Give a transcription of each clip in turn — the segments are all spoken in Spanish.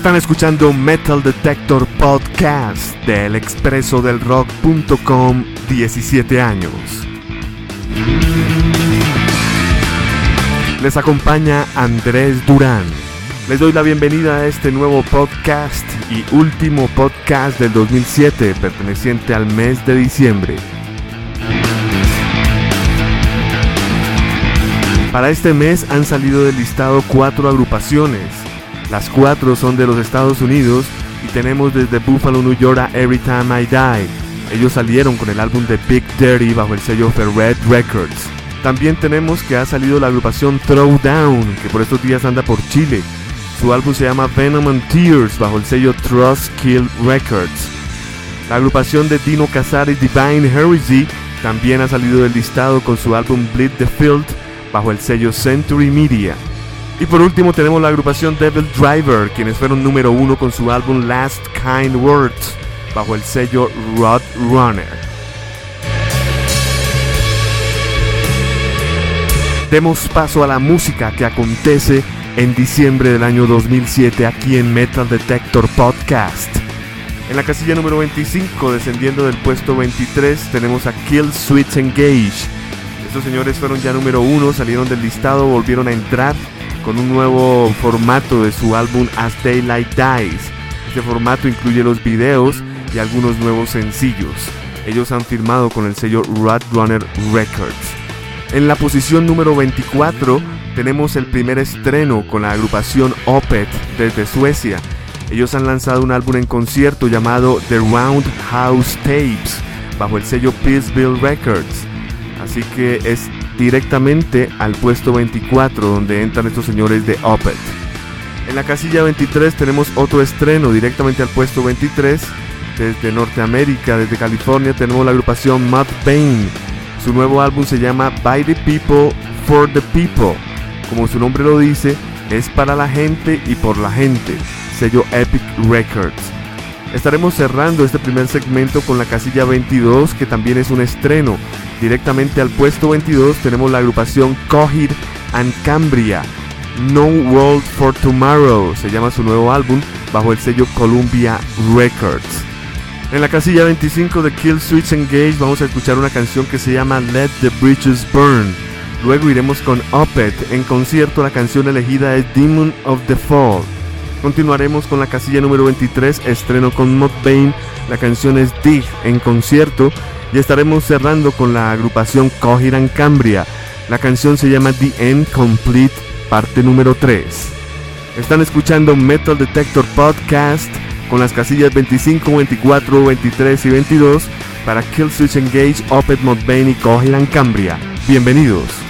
Están escuchando Metal Detector Podcast del expreso del rock.com 17 años. Les acompaña Andrés Durán. Les doy la bienvenida a este nuevo podcast y último podcast del 2007 perteneciente al mes de diciembre. Para este mes han salido del listado cuatro agrupaciones. Las cuatro son de los Estados Unidos y tenemos desde Buffalo, New York a Every Time I Die. Ellos salieron con el álbum de Big Dirty bajo el sello Ferret Records. También tenemos que ha salido la agrupación Throwdown, que por estos días anda por Chile. Su álbum se llama Venom and Tears bajo el sello Trust Kill Records. La agrupación de Dino Casares Divine Heresy también ha salido del listado con su álbum Bleed the Field bajo el sello Century Media. Y por último tenemos la agrupación Devil Driver, quienes fueron número uno con su álbum Last Kind Words bajo el sello Rod Runner. Demos paso a la música que acontece en diciembre del año 2007 aquí en Metal Detector Podcast. En la casilla número 25, descendiendo del puesto 23, tenemos a Kill Switch Engage. Estos señores fueron ya número uno, salieron del listado, volvieron a entrar con un nuevo formato de su álbum As Daylight Dies. Este formato incluye los videos y algunos nuevos sencillos. Ellos han firmado con el sello Runner Records. En la posición número 24 tenemos el primer estreno con la agrupación Opet desde Suecia. Ellos han lanzado un álbum en concierto llamado The Roundhouse Tapes bajo el sello Peaceville Records. Así que es directamente al puesto 24 donde entran estos señores de Opet. En la casilla 23 tenemos otro estreno directamente al puesto 23. Desde Norteamérica, desde California, tenemos la agrupación Mudvayne. Su nuevo álbum se llama By the People for the People. Como su nombre lo dice, es para la gente y por la gente. Sello Epic Records. Estaremos cerrando este primer segmento con la casilla 22, que también es un estreno. Directamente al puesto 22 tenemos la agrupación Cohir and Cambria. No World for Tomorrow se llama su nuevo álbum bajo el sello Columbia Records. En la casilla 25 de Kill Switch Engage vamos a escuchar una canción que se llama Let the Bridges Burn. Luego iremos con Opet. En concierto la canción elegida es Demon of the Fall. Continuaremos con la casilla número 23, estreno con Mudvayne. La canción es Dig en concierto. Y estaremos cerrando con la agrupación Cohiran Cambria. La canción se llama The End Complete, parte número 3. Están escuchando Metal Detector Podcast con las casillas 25, 24, 23 y 22 para Kill Switch Engage, Opet Mudvayne y Cohiran Cambria. Bienvenidos.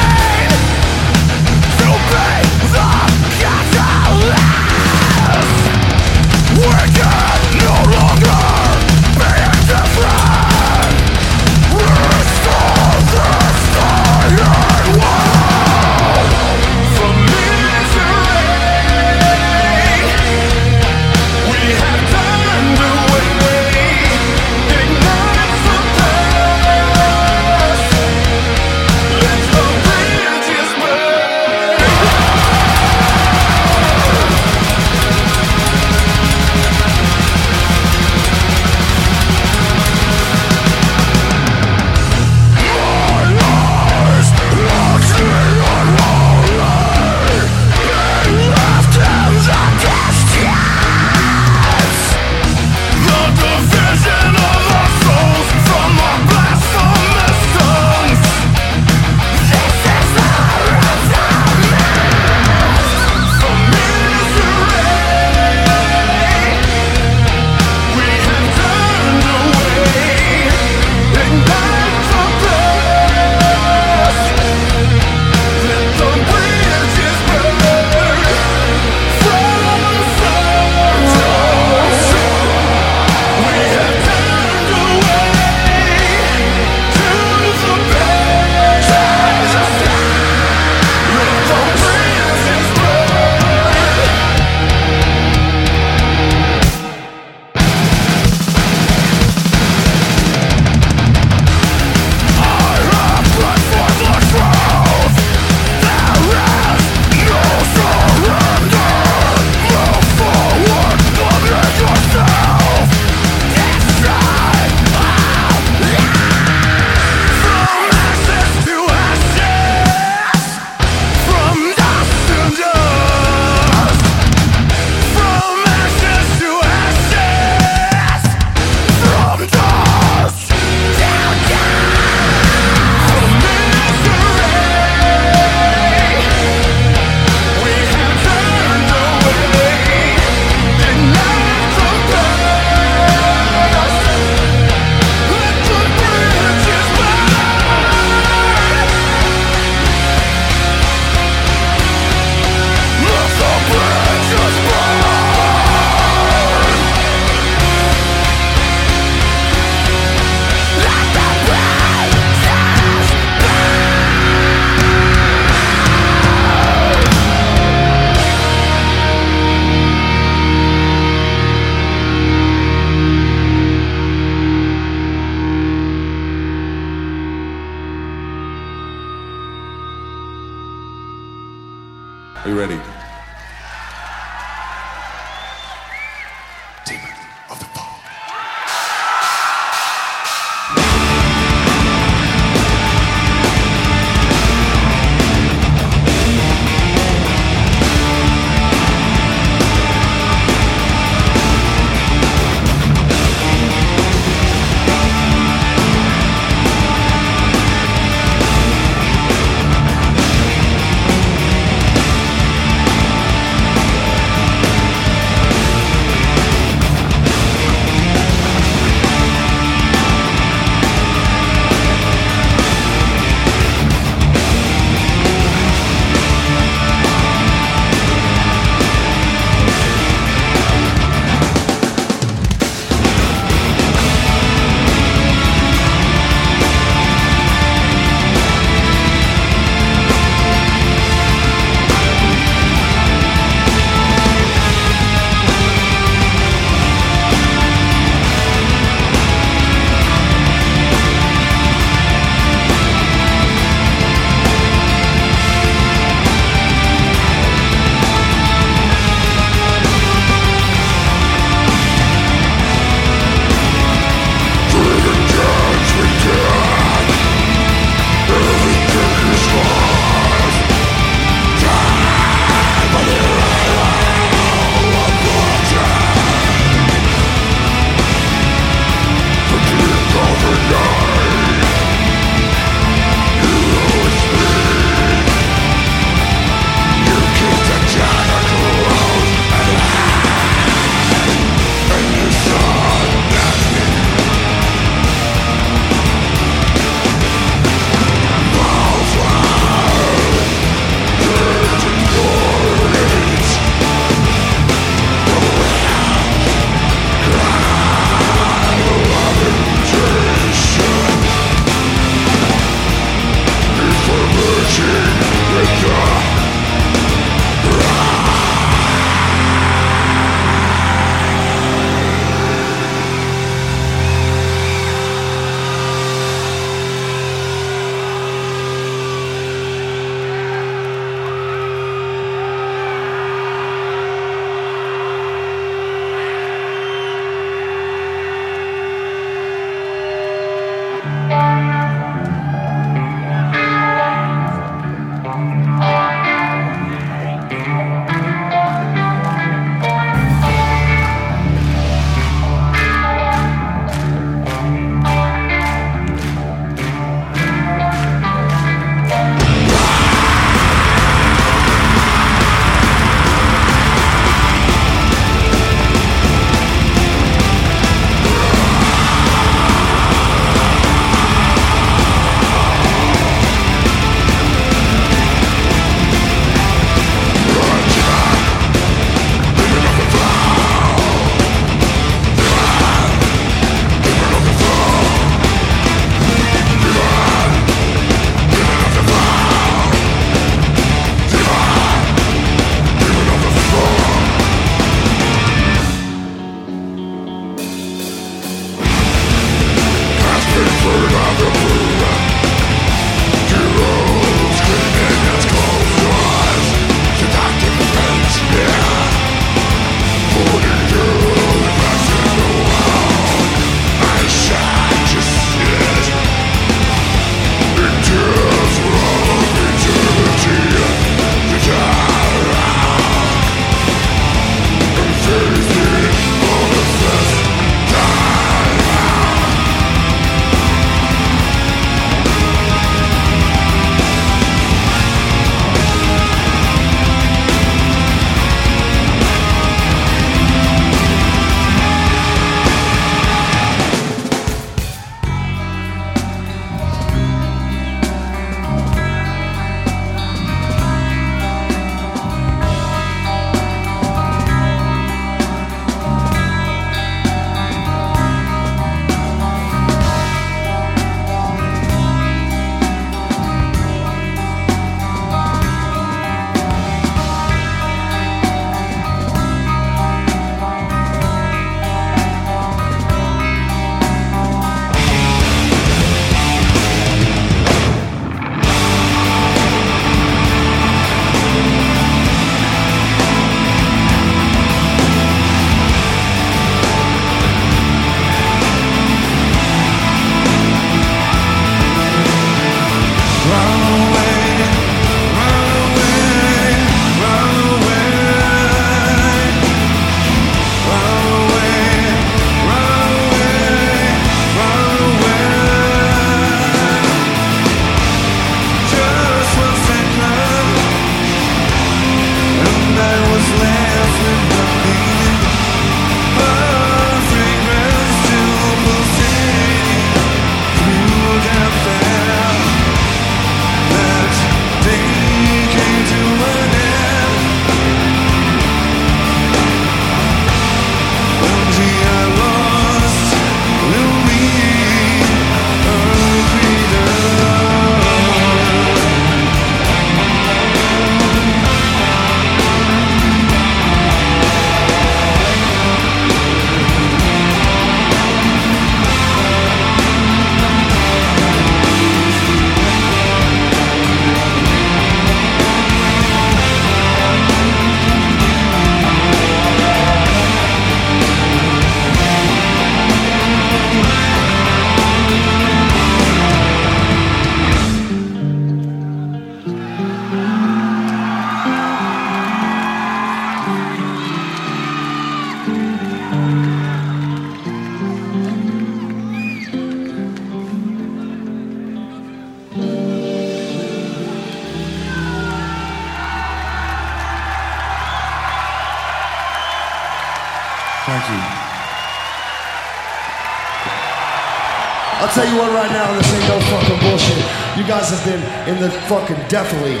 Right now, this ain't no fucking bullshit. You guys have been in the fucking, definitely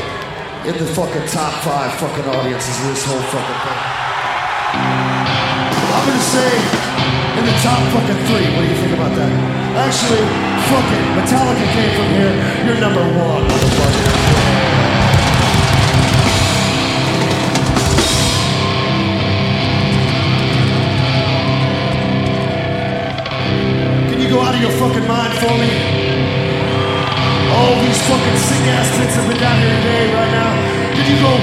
in the fucking top five fucking audiences of this whole fucking thing. I'm gonna say in the top fucking three. What do you think about that? Actually, fuck it. Metallica came from here. You're number one, motherfucker. Out of your fucking mind for me? All these fucking sick ass tits have been down here today, right now. Can you go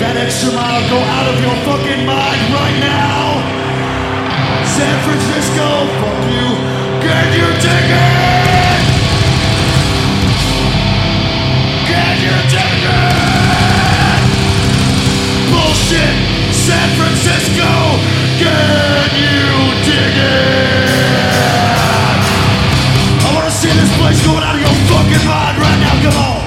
that extra mile? Go out of your fucking mind right now. San Francisco, fuck you. Get your ticket. Get your ticket. Bullshit. San Francisco, get you ticket. Come on.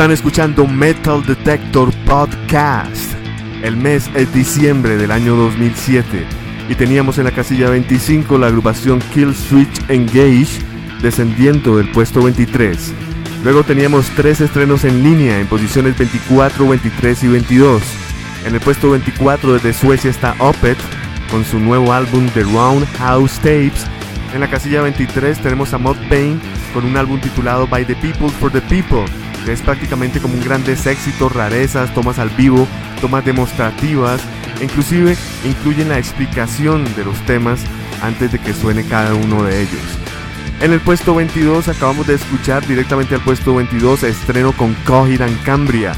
Están escuchando Metal Detector Podcast. El mes es diciembre del año 2007 y teníamos en la casilla 25 la agrupación Kill Switch Engage descendiendo del puesto 23. Luego teníamos tres estrenos en línea en posiciones 24, 23 y 22. En el puesto 24 desde Suecia está Opet con su nuevo álbum The Roundhouse Tapes. En la casilla 23 tenemos a Mod Pain con un álbum titulado By the People for the People es prácticamente como un grandes éxitos, rarezas, tomas al vivo, tomas demostrativas, inclusive incluyen la explicación de los temas antes de que suene cada uno de ellos. En el puesto 22 acabamos de escuchar directamente al puesto 22 estreno con Cohiran Cambria.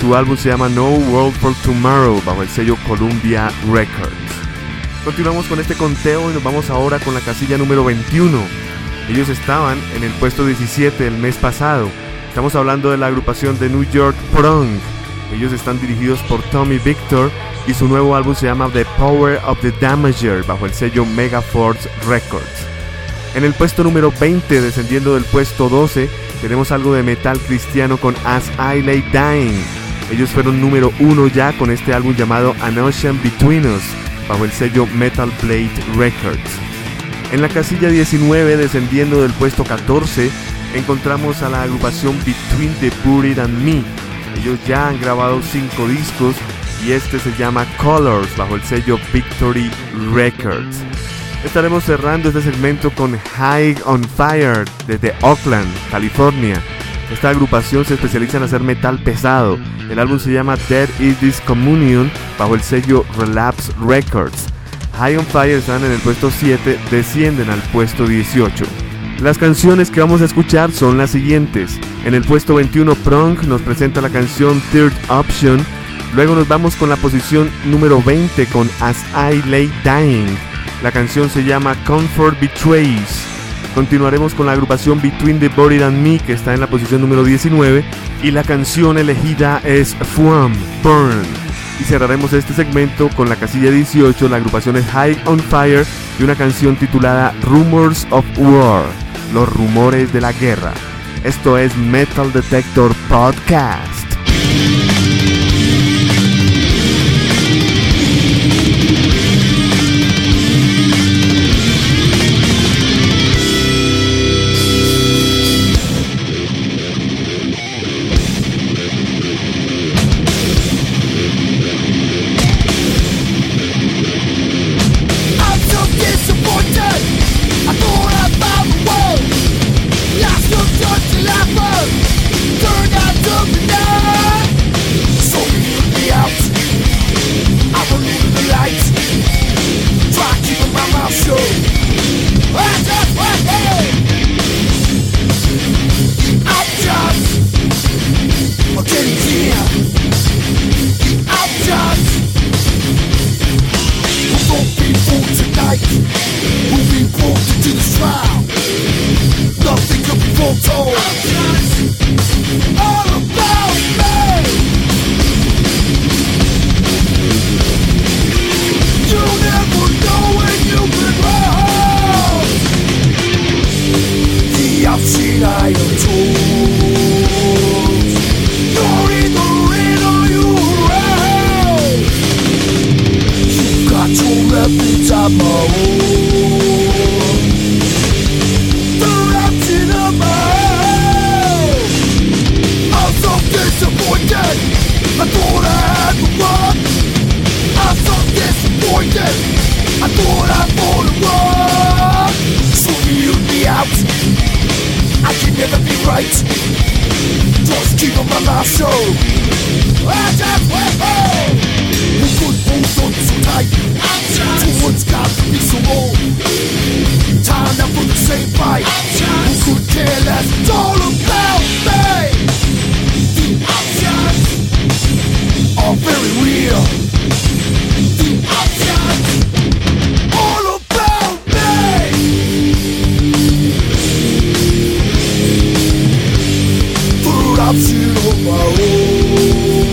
Su álbum se llama No World for Tomorrow bajo el sello Columbia Records. Continuamos con este conteo y nos vamos ahora con la casilla número 21. Ellos estaban en el puesto 17 el mes pasado Estamos hablando de la agrupación de New York Prong. Ellos están dirigidos por Tommy Victor y su nuevo álbum se llama The Power of the Damager bajo el sello Megaforce Records. En el puesto número 20, descendiendo del puesto 12, tenemos algo de metal cristiano con As I Lay Dying. Ellos fueron número 1 ya con este álbum llamado An Ocean Between Us bajo el sello Metal Blade Records. En la casilla 19, descendiendo del puesto 14, encontramos a la agrupación Between the Buried and Me. Ellos ya han grabado cinco discos y este se llama Colors bajo el sello Victory Records. Estaremos cerrando este segmento con High on Fire desde Oakland, California. Esta agrupación se especializa en hacer metal pesado. El álbum se llama Dead Is This Communion bajo el sello Relapse Records. High on Fire están en el puesto 7, descienden al puesto 18. Las canciones que vamos a escuchar son las siguientes. En el puesto 21 Prong nos presenta la canción Third Option. Luego nos vamos con la posición número 20 con As I Lay Dying. La canción se llama Comfort Betrays. Continuaremos con la agrupación Between the Body and Me que está en la posición número 19 y la canción elegida es Fuam Burn. Y cerraremos este segmento con la casilla 18, la agrupación es High on Fire y una canción titulada Rumors of War los rumores de la guerra. Esto es Metal Detector Podcast. 你去融化。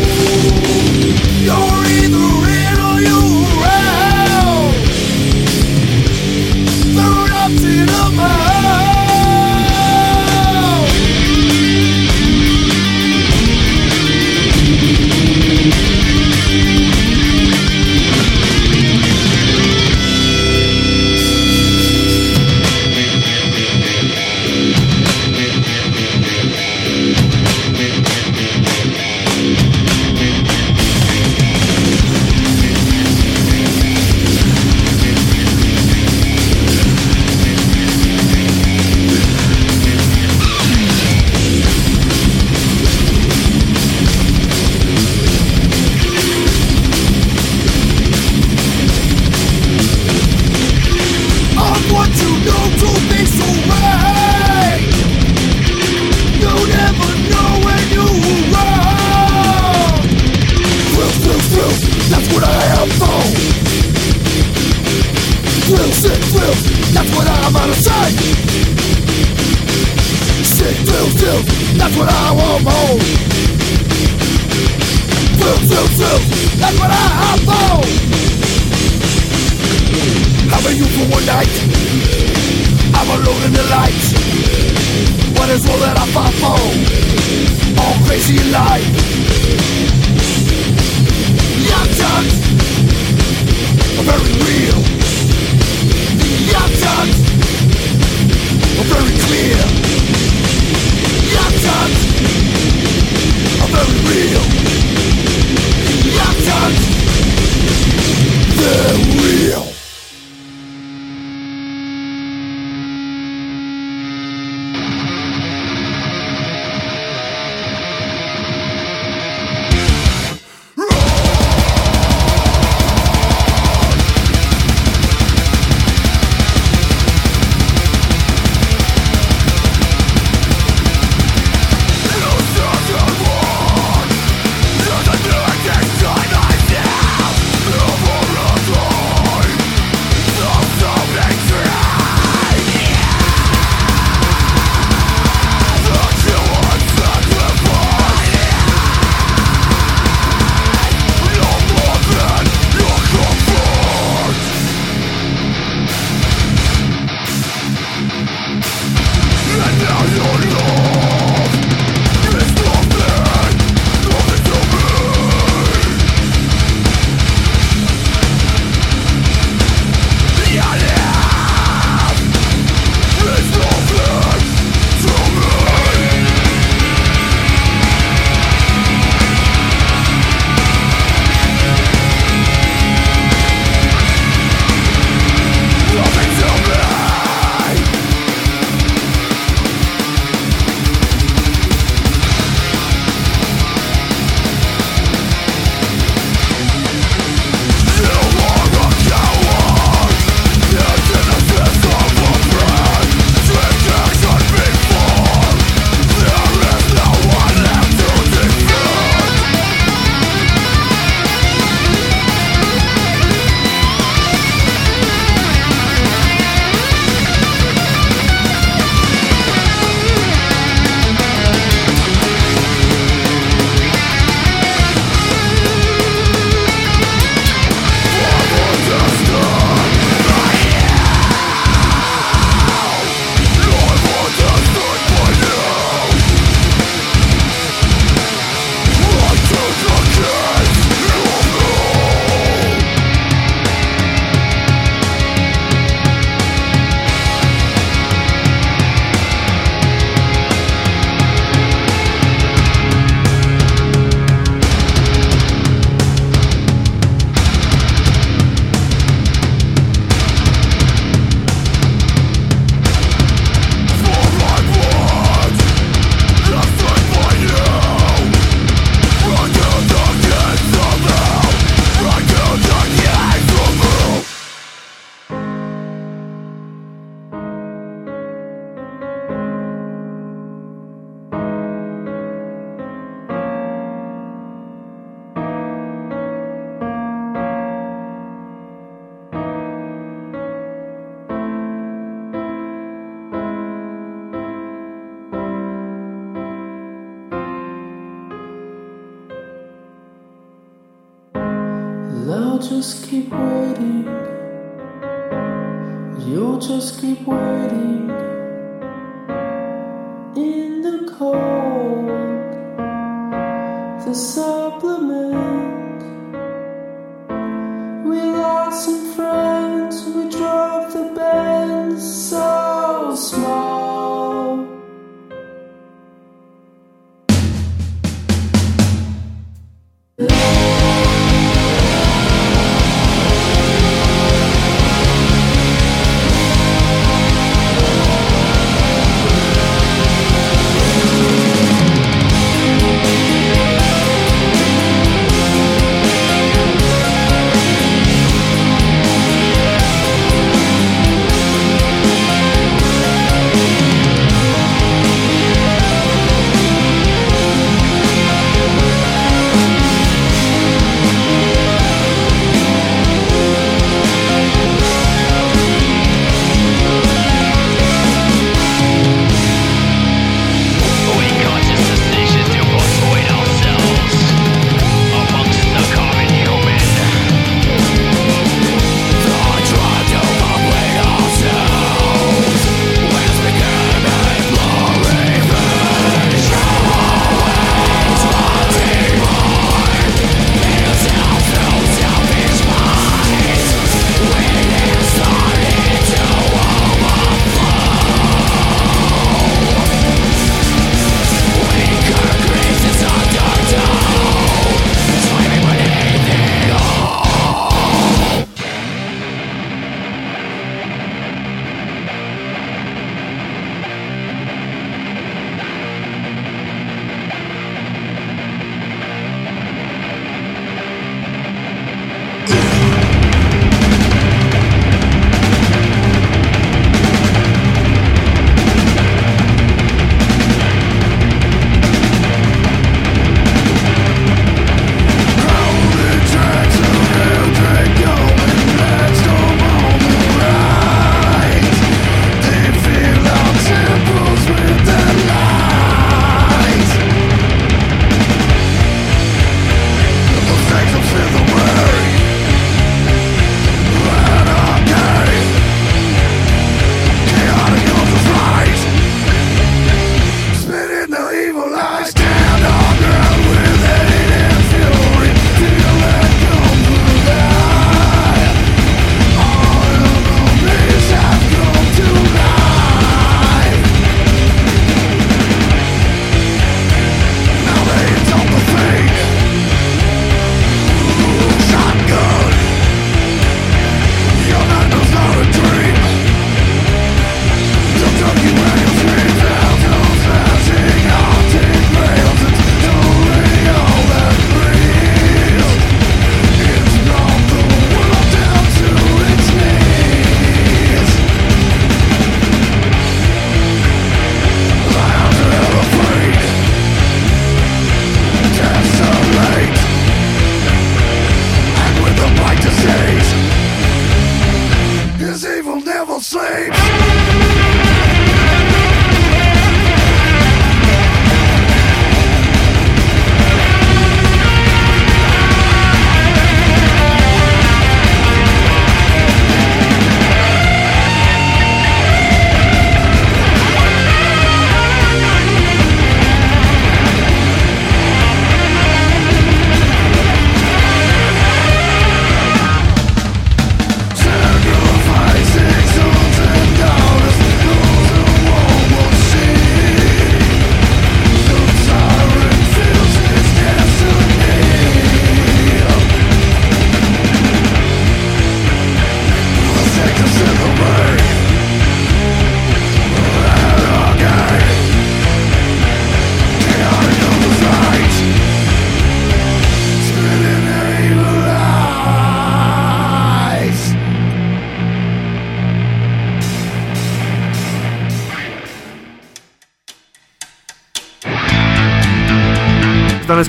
The supplement.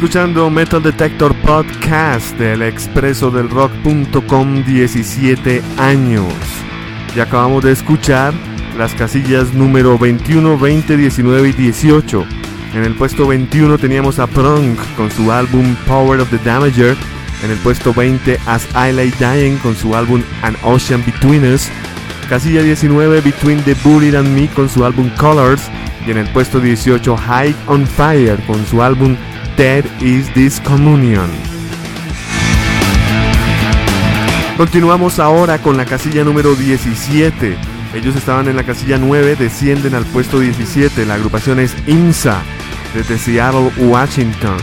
Escuchando Metal Detector Podcast del expreso del rock.com 17 años. Y acabamos de escuchar las casillas número 21, 20, 19 y 18. En el puesto 21 teníamos a Prong con su álbum Power of the Damager. En el puesto 20 As I Lay Dying con su álbum An Ocean Between Us. Casilla 19 Between the Buried and Me con su álbum Colors. Y en el puesto 18 High on Fire con su álbum Dead is This Communion. Continuamos ahora con la casilla número 17. Ellos estaban en la casilla 9, descienden al puesto 17. La agrupación es IMSA, desde Seattle, Washington.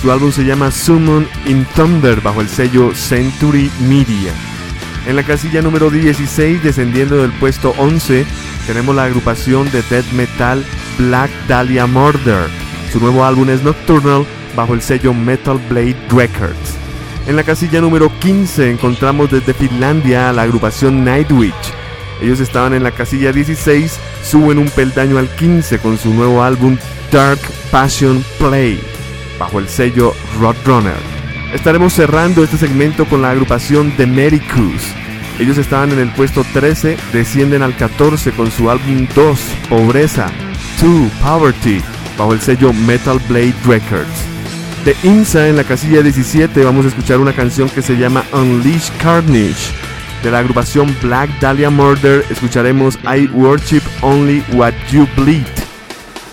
Su álbum se llama Summon in Thunder bajo el sello Century Media. En la casilla número 16, descendiendo del puesto 11, tenemos la agrupación de death metal Black Dahlia Murder. Su nuevo álbum es Nocturnal bajo el sello Metal Blade Records. En la casilla número 15 encontramos desde Finlandia a la agrupación Nightwitch. Ellos estaban en la casilla 16, suben un peldaño al 15 con su nuevo álbum Dark Passion Play bajo el sello Roadrunner. Estaremos cerrando este segmento con la agrupación The. Ellos estaban en el puesto 13, descienden al 14 con su álbum 2, Pobreza, 2, Poverty, bajo el sello Metal Blade Records. De INSA en la casilla 17 vamos a escuchar una canción que se llama Unleash Carnage. De la agrupación Black Dahlia Murder escucharemos I Worship Only What You Bleed.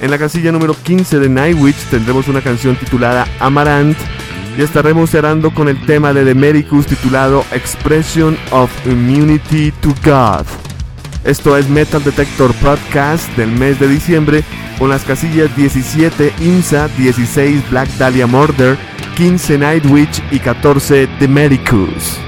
En la casilla número 15 de Nightwitch tendremos una canción titulada Amaranth y estaremos cerrando con el tema de Demericus titulado Expression of Immunity to God. Esto es Metal Detector Podcast del mes de diciembre con las casillas 17 IMSA, 16 Black Dahlia Murder, 15 Nightwitch y 14 Demericus.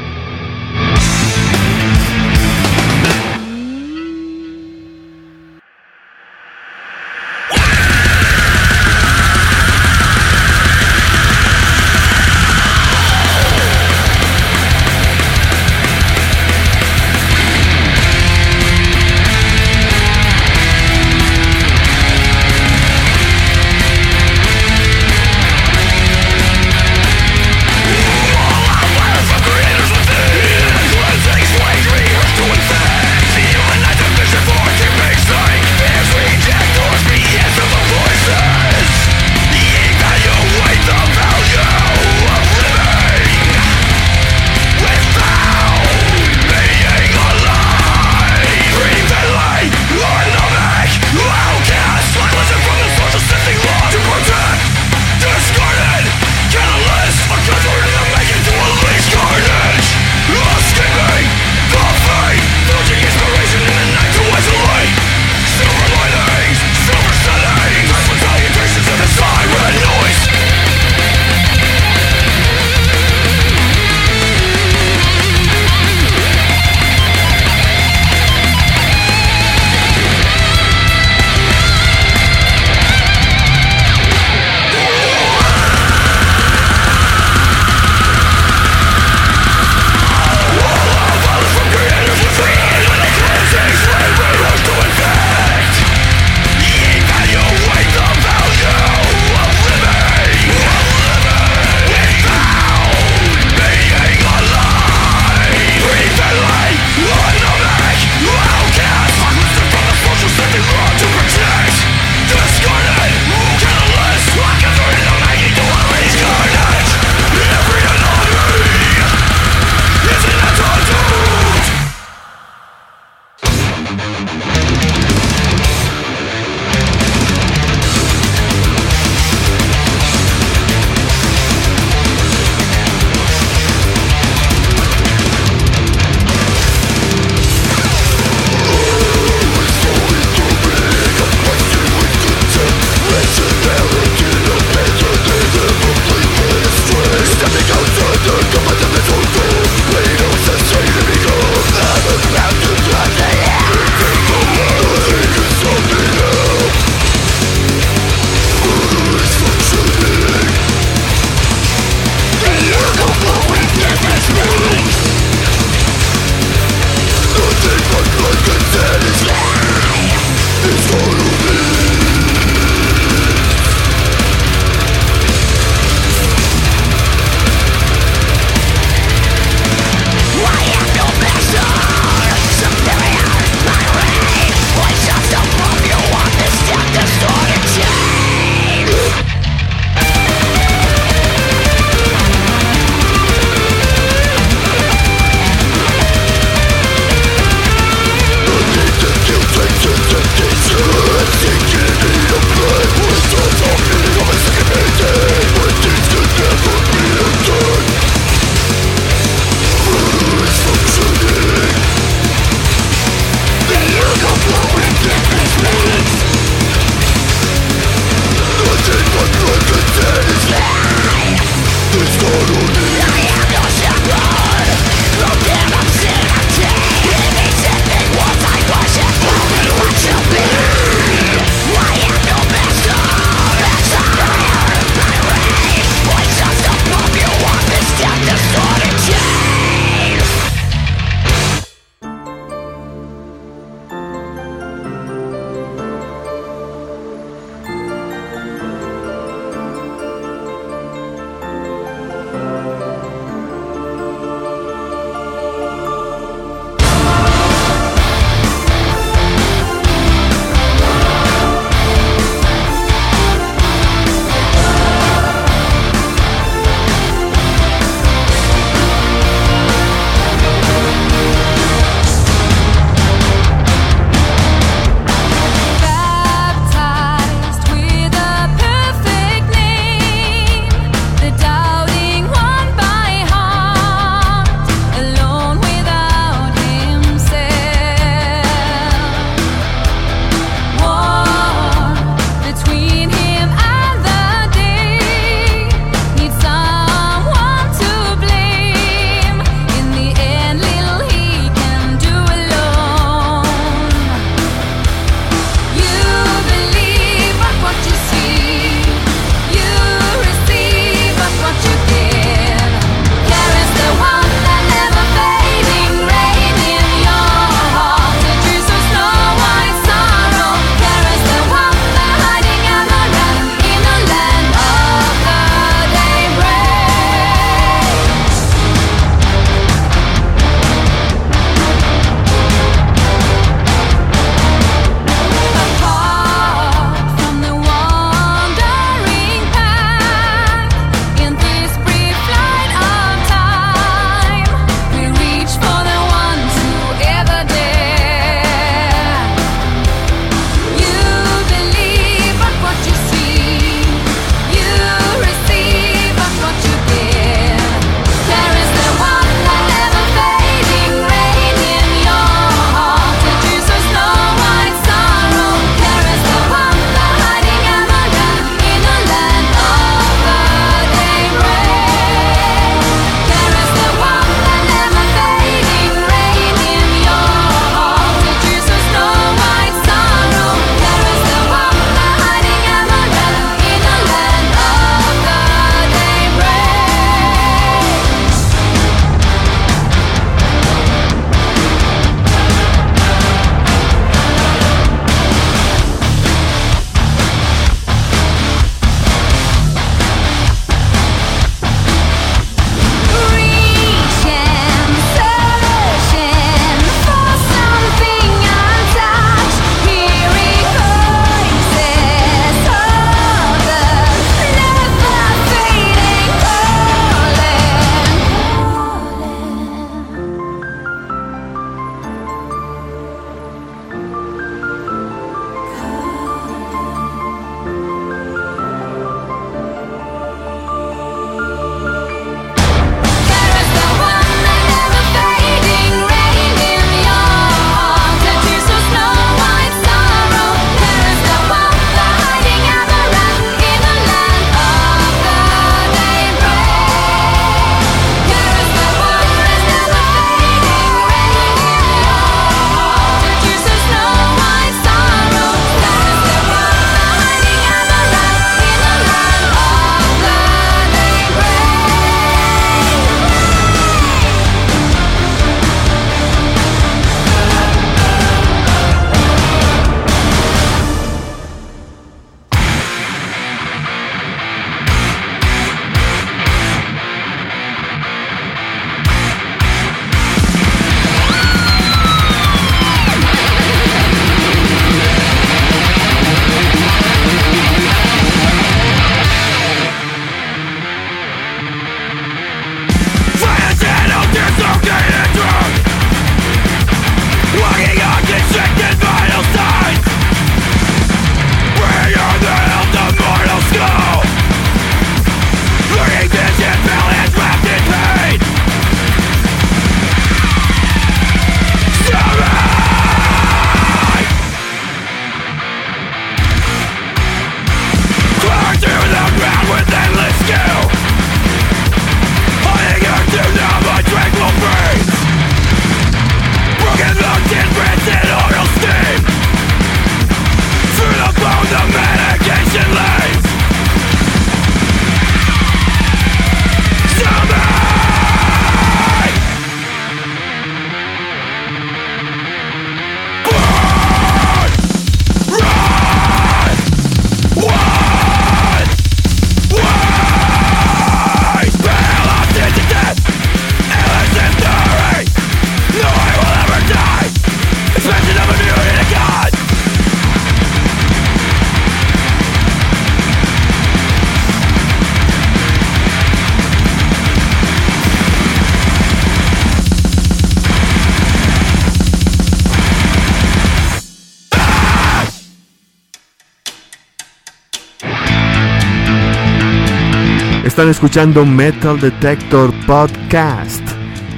Están escuchando Metal Detector Podcast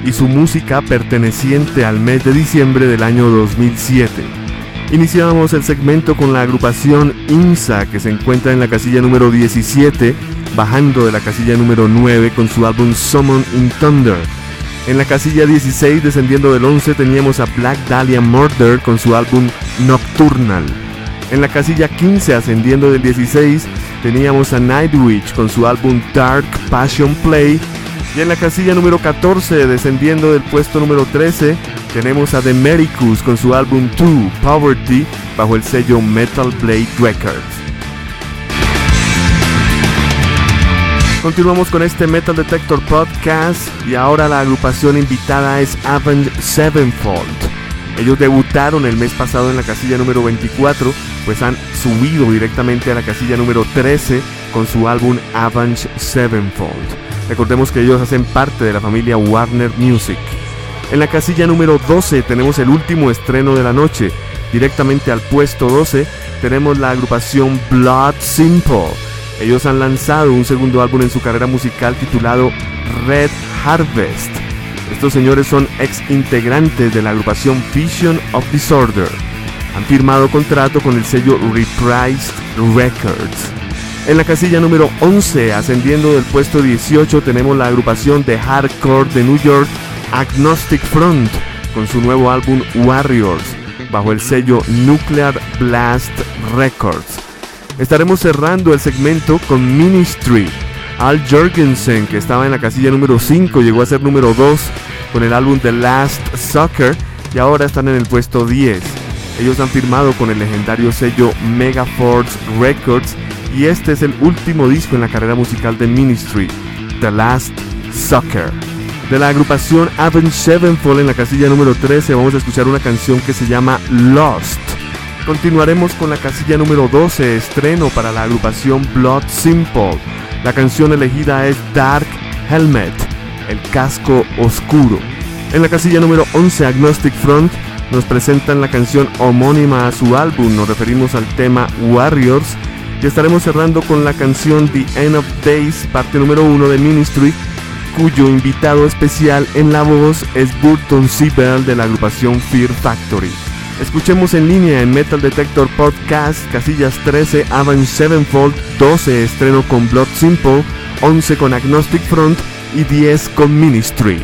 y su música perteneciente al mes de diciembre del año 2007. Iniciamos el segmento con la agrupación INSA que se encuentra en la casilla número 17, bajando de la casilla número 9 con su álbum Summon in Thunder. En la casilla 16, descendiendo del 11, teníamos a Black Dahlia Murder con su álbum Nocturnal. En la casilla 15, ascendiendo del 16, teníamos a Nightwish con su álbum Dark Passion Play. Y en la casilla número 14, descendiendo del puesto número 13, tenemos a The Mericus con su álbum 2 Poverty bajo el sello Metal Blade Records. Continuamos con este Metal Detector Podcast y ahora la agrupación invitada es Avenged Sevenfold. Ellos debutaron el mes pasado en la casilla número 24, pues han subido directamente a la casilla número 13 con su álbum Avenged Sevenfold. Recordemos que ellos hacen parte de la familia Warner Music. En la casilla número 12 tenemos el último estreno de la noche. Directamente al puesto 12 tenemos la agrupación Blood Simple ellos han lanzado un segundo álbum en su carrera musical titulado Red Harvest. Estos señores son ex integrantes de la agrupación Vision of Disorder. Han firmado contrato con el sello Reprised Records. En la casilla número 11, ascendiendo del puesto 18, tenemos la agrupación de hardcore de New York Agnostic Front con su nuevo álbum Warriors bajo el sello Nuclear Blast Records. Estaremos cerrando el segmento con Ministry. Al Jorgensen, que estaba en la casilla número 5, llegó a ser número 2 con el álbum The Last Sucker y ahora están en el puesto 10. Ellos han firmado con el legendario sello Megaforce Records y este es el último disco en la carrera musical de Ministry, The Last Sucker. De la agrupación Avenged Sevenfold en la casilla número 13 vamos a escuchar una canción que se llama Lost. Continuaremos con la casilla número 12, estreno para la agrupación Blood Simple. La canción elegida es Dark Helmet, el casco oscuro. En la casilla número 11, Agnostic Front, nos presentan la canción homónima a su álbum, nos referimos al tema Warriors. Y estaremos cerrando con la canción The End of Days, parte número 1 de Ministry, cuyo invitado especial en la voz es Burton Seabell de la agrupación Fear Factory. Escuchemos en línea en Metal Detector Podcast, casillas 13, Avenged Sevenfold, 12 estreno con Blood Simple, 11 con Agnostic Front y 10 con Ministry.